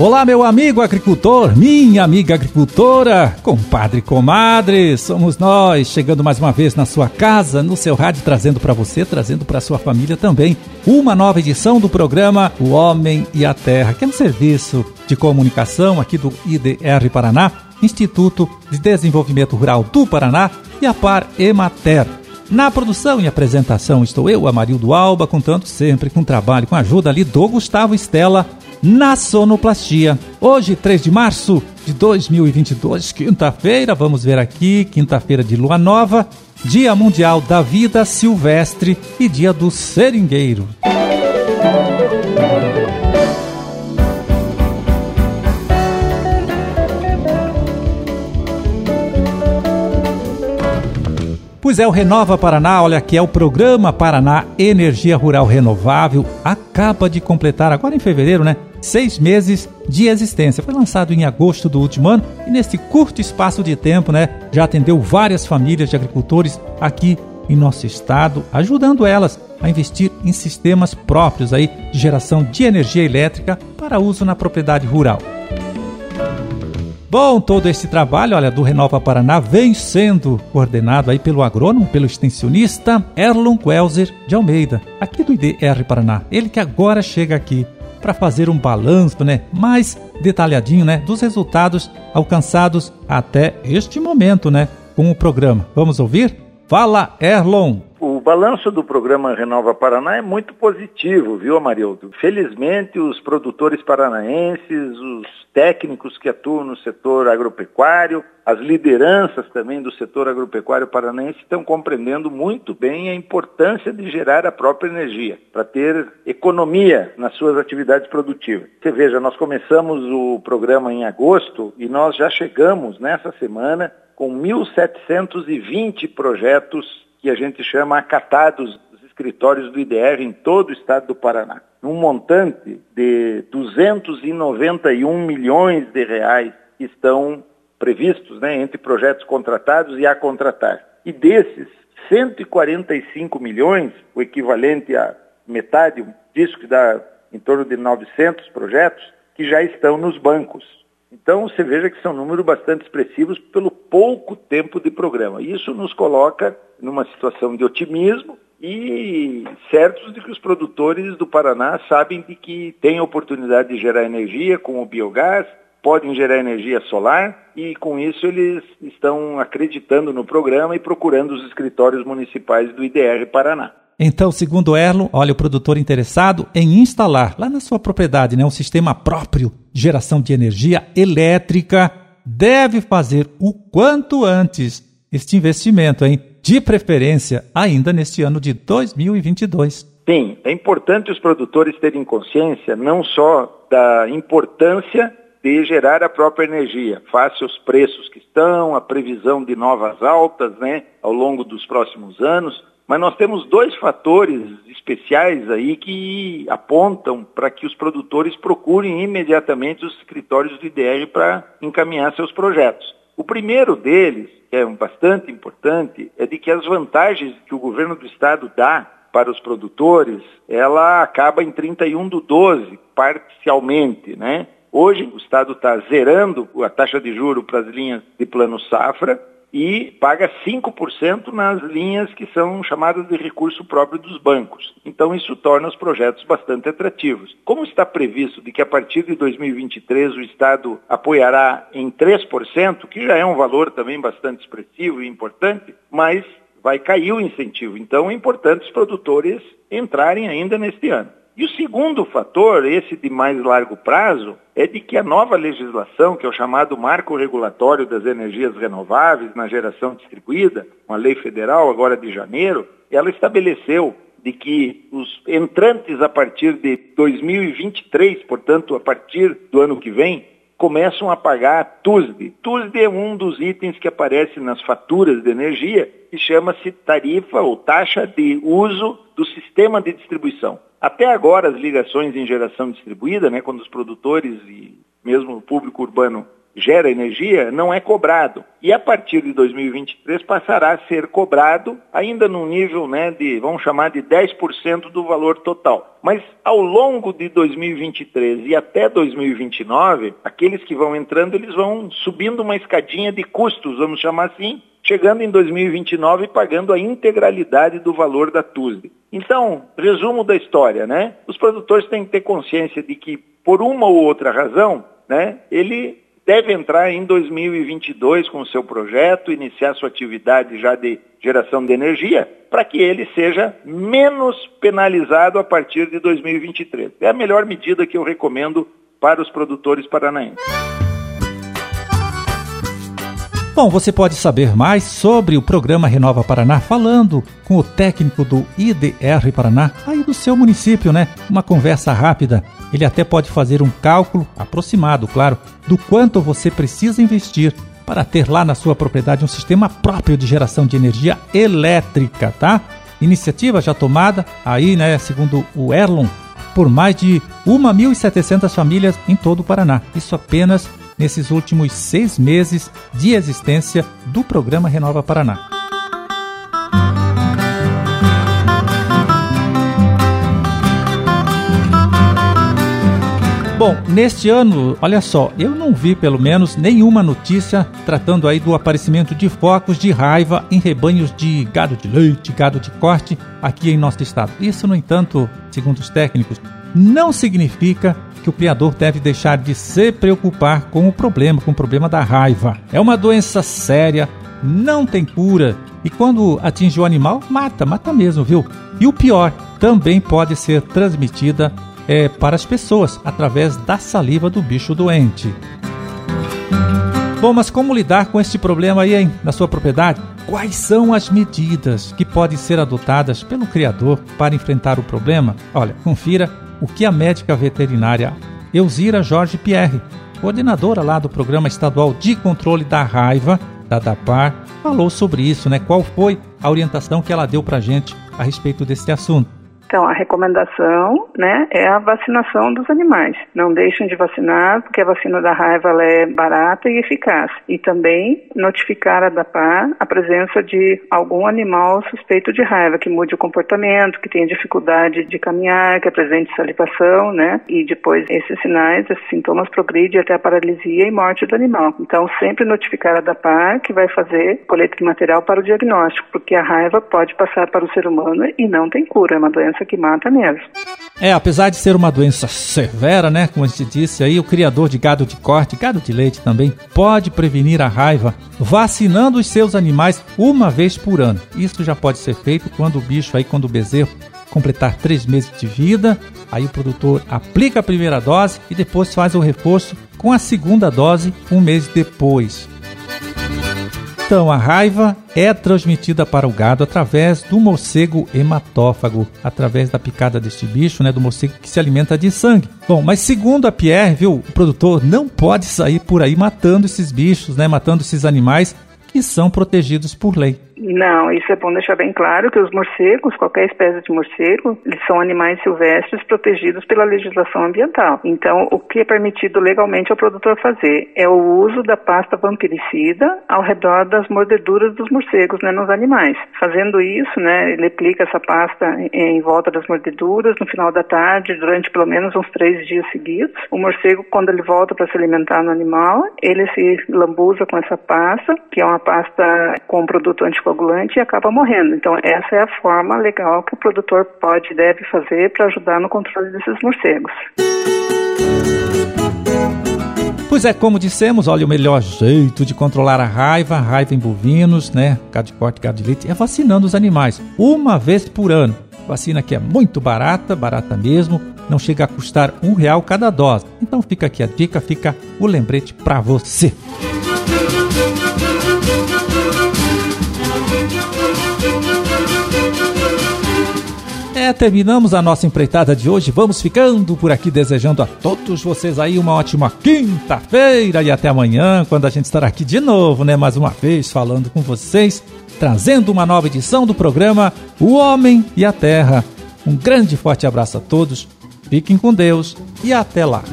Olá, meu amigo agricultor, minha amiga agricultora, compadre, comadre, somos nós, chegando mais uma vez na sua casa, no seu rádio, trazendo para você, trazendo para sua família também, uma nova edição do programa O Homem e a Terra, que é um serviço de comunicação aqui do IDR Paraná, Instituto de Desenvolvimento Rural do Paraná e a Par Emater. Na produção e apresentação estou eu, Amarildo Alba, contando sempre com trabalho, com a ajuda ali do Gustavo Estela na sonoplastia. Hoje, 3 de março de 2022, quinta-feira, vamos ver aqui, quinta-feira de lua nova, Dia Mundial da Vida Silvestre e Dia do Seringueiro. Pois é, o Renova Paraná, olha aqui, é o programa Paraná Energia Rural Renovável, acaba de completar agora em fevereiro, né? Seis meses de existência. Foi lançado em agosto do último ano e nesse curto espaço de tempo, né, já atendeu várias famílias de agricultores aqui em nosso estado, ajudando elas a investir em sistemas próprios aí de geração de energia elétrica para uso na propriedade rural. Bom, todo esse trabalho, olha, do Renova Paraná vem sendo coordenado aí pelo agrônomo, pelo extensionista Erlon Quelzer de Almeida, aqui do IDR Paraná. Ele que agora chega aqui para fazer um balanço, né, mais detalhadinho, né, dos resultados alcançados até este momento, né, com o programa. Vamos ouvir? Fala, Erlon. O balanço do programa Renova Paraná é muito positivo, viu, Amarildo? Felizmente, os produtores paranaenses, os técnicos que atuam no setor agropecuário, as lideranças também do setor agropecuário paranaense estão compreendendo muito bem a importância de gerar a própria energia, para ter economia nas suas atividades produtivas. Você veja, nós começamos o programa em agosto e nós já chegamos nessa semana com 1.720 projetos que a gente chama acatados dos escritórios do IDR em todo o estado do Paraná. Um montante de 291 milhões de reais que estão previstos né, entre projetos contratados e a contratar. E desses, 145 milhões, o equivalente a metade disso que dá em torno de 900 projetos, que já estão nos bancos. Então você veja que são números bastante expressivos pelo pouco tempo de programa. Isso nos coloca numa situação de otimismo e certos de que os produtores do Paraná sabem de que tem oportunidade de gerar energia com o biogás, podem gerar energia solar e com isso eles estão acreditando no programa e procurando os escritórios municipais do IDR Paraná. Então, segundo Erlon, olha, o produtor interessado em instalar lá na sua propriedade né, um sistema próprio de geração de energia elétrica deve fazer o quanto antes este investimento, hein? De preferência ainda neste ano de 2022. Sim, é importante os produtores terem consciência não só da importância de gerar a própria energia, face aos preços que estão, a previsão de novas altas né, ao longo dos próximos anos, mas nós temos dois fatores especiais aí que apontam para que os produtores procurem imediatamente os escritórios do IDR para encaminhar seus projetos. O primeiro deles, que é bastante importante, é de que as vantagens que o governo do estado dá para os produtores, ela acaba em 31 do 12, parcialmente, né? Hoje o Estado está zerando a taxa de juro para as linhas de plano safra e paga 5% nas linhas que são chamadas de recurso próprio dos bancos. Então isso torna os projetos bastante atrativos. Como está previsto de que a partir de 2023 o Estado apoiará em 3%, que já é um valor também bastante expressivo e importante, mas vai cair o incentivo. Então é importante os produtores entrarem ainda neste ano. E o segundo fator, esse de mais largo prazo, é de que a nova legislação, que é o chamado Marco Regulatório das Energias Renováveis na Geração Distribuída, uma lei federal agora de janeiro, ela estabeleceu de que os entrantes a partir de 2023, portanto, a partir do ano que vem, começam a pagar TUSD. TUSD é um dos itens que aparece nas faturas de energia e chama-se tarifa ou taxa de uso do sistema de distribuição. Até agora, as ligações em geração distribuída, né, quando os produtores e mesmo o público urbano gera energia não é cobrado. E a partir de 2023 passará a ser cobrado ainda num nível né, de, vamos chamar de 10% do valor total. Mas ao longo de 2023 e até 2029, aqueles que vão entrando, eles vão subindo uma escadinha de custos, vamos chamar assim, chegando em 2029 pagando a integralidade do valor da TUSD. Então, resumo da história, né? Os produtores têm que ter consciência de que, por uma ou outra razão, né, ele deve entrar em 2022 com o seu projeto, iniciar sua atividade já de geração de energia, para que ele seja menos penalizado a partir de 2023. É a melhor medida que eu recomendo para os produtores paranaenses. Bom, você pode saber mais sobre o programa Renova Paraná falando com o técnico do IDR Paraná, aí do seu município, né? Uma conversa rápida. Ele até pode fazer um cálculo aproximado, claro, do quanto você precisa investir para ter lá na sua propriedade um sistema próprio de geração de energia elétrica, tá? Iniciativa já tomada aí, né, segundo o Erlon, por mais de 1.700 famílias em todo o Paraná. Isso apenas nesses últimos seis meses de existência do programa Renova Paraná. Bom, neste ano, olha só, eu não vi pelo menos nenhuma notícia tratando aí do aparecimento de focos de raiva em rebanhos de gado de leite, gado de corte aqui em nosso estado. Isso, no entanto, segundo os técnicos, não significa que o criador deve deixar de se preocupar com o problema, com o problema da raiva. É uma doença séria, não tem cura e quando atinge o animal, mata, mata mesmo, viu? E o pior, também pode ser transmitida é, para as pessoas através da saliva do bicho doente. Bom, mas como lidar com este problema aí, hein, na sua propriedade? Quais são as medidas que podem ser adotadas pelo criador para enfrentar o problema? Olha, confira o que a médica veterinária Elzira Jorge Pierre, coordenadora lá do Programa Estadual de Controle da Raiva, da DAPAR, falou sobre isso, né? Qual foi a orientação que ela deu para gente a respeito desse assunto? Então, a recomendação né, é a vacinação dos animais. Não deixem de vacinar, porque a vacina da raiva é barata e eficaz. E também notificar a DAPAR a presença de algum animal suspeito de raiva, que mude o comportamento, que tenha dificuldade de caminhar, que apresente salivação, né? E depois esses sinais, esses sintomas progridem até a paralisia e morte do animal. Então, sempre notificar a DAPAR que vai fazer coleta de material para o diagnóstico, porque a raiva pode passar para o ser humano e não tem cura, é uma doença doença que mata mesmo. É, apesar de ser uma doença severa, né, como a gente disse aí, o criador de gado de corte, gado de leite também, pode prevenir a raiva vacinando os seus animais uma vez por ano. Isso já pode ser feito quando o bicho aí, quando o bezerro completar três meses de vida, aí o produtor aplica a primeira dose e depois faz o reforço com a segunda dose um mês depois. Então, a raiva é transmitida para o gado através do morcego hematófago, através da picada deste bicho, né, do morcego que se alimenta de sangue. Bom, mas segundo a Pierre, viu, o produtor não pode sair por aí matando esses bichos, né, matando esses animais que são protegidos por lei. Não, isso é bom deixar bem claro que os morcegos, qualquer espécie de morcego, eles são animais silvestres protegidos pela legislação ambiental. Então, o que é permitido legalmente ao produtor fazer é o uso da pasta vampiricida ao redor das mordeduras dos morcegos, né, nos animais. Fazendo isso, né, ele aplica essa pasta em volta das mordeduras no final da tarde, durante pelo menos uns três dias seguidos. O morcego, quando ele volta para se alimentar no animal, ele se lambuza com essa pasta, que é uma pasta com produto anticoagulante anticoagulante e acaba morrendo. Então, essa é a forma legal que o produtor pode e deve fazer para ajudar no controle desses morcegos. Pois é, como dissemos, olha, o melhor jeito de controlar a raiva, a raiva em bovinos, né, gado de corte, gado de leite, é vacinando os animais, uma vez por ano. Vacina que é muito barata, barata mesmo, não chega a custar um real cada dose. Então fica aqui a dica, fica o lembrete para você. É, terminamos a nossa empreitada de hoje. Vamos ficando por aqui desejando a todos vocês aí uma ótima quinta-feira e até amanhã, quando a gente estará aqui de novo, né? Mais uma vez falando com vocês, trazendo uma nova edição do programa O Homem e a Terra. Um grande forte abraço a todos, fiquem com Deus e até lá.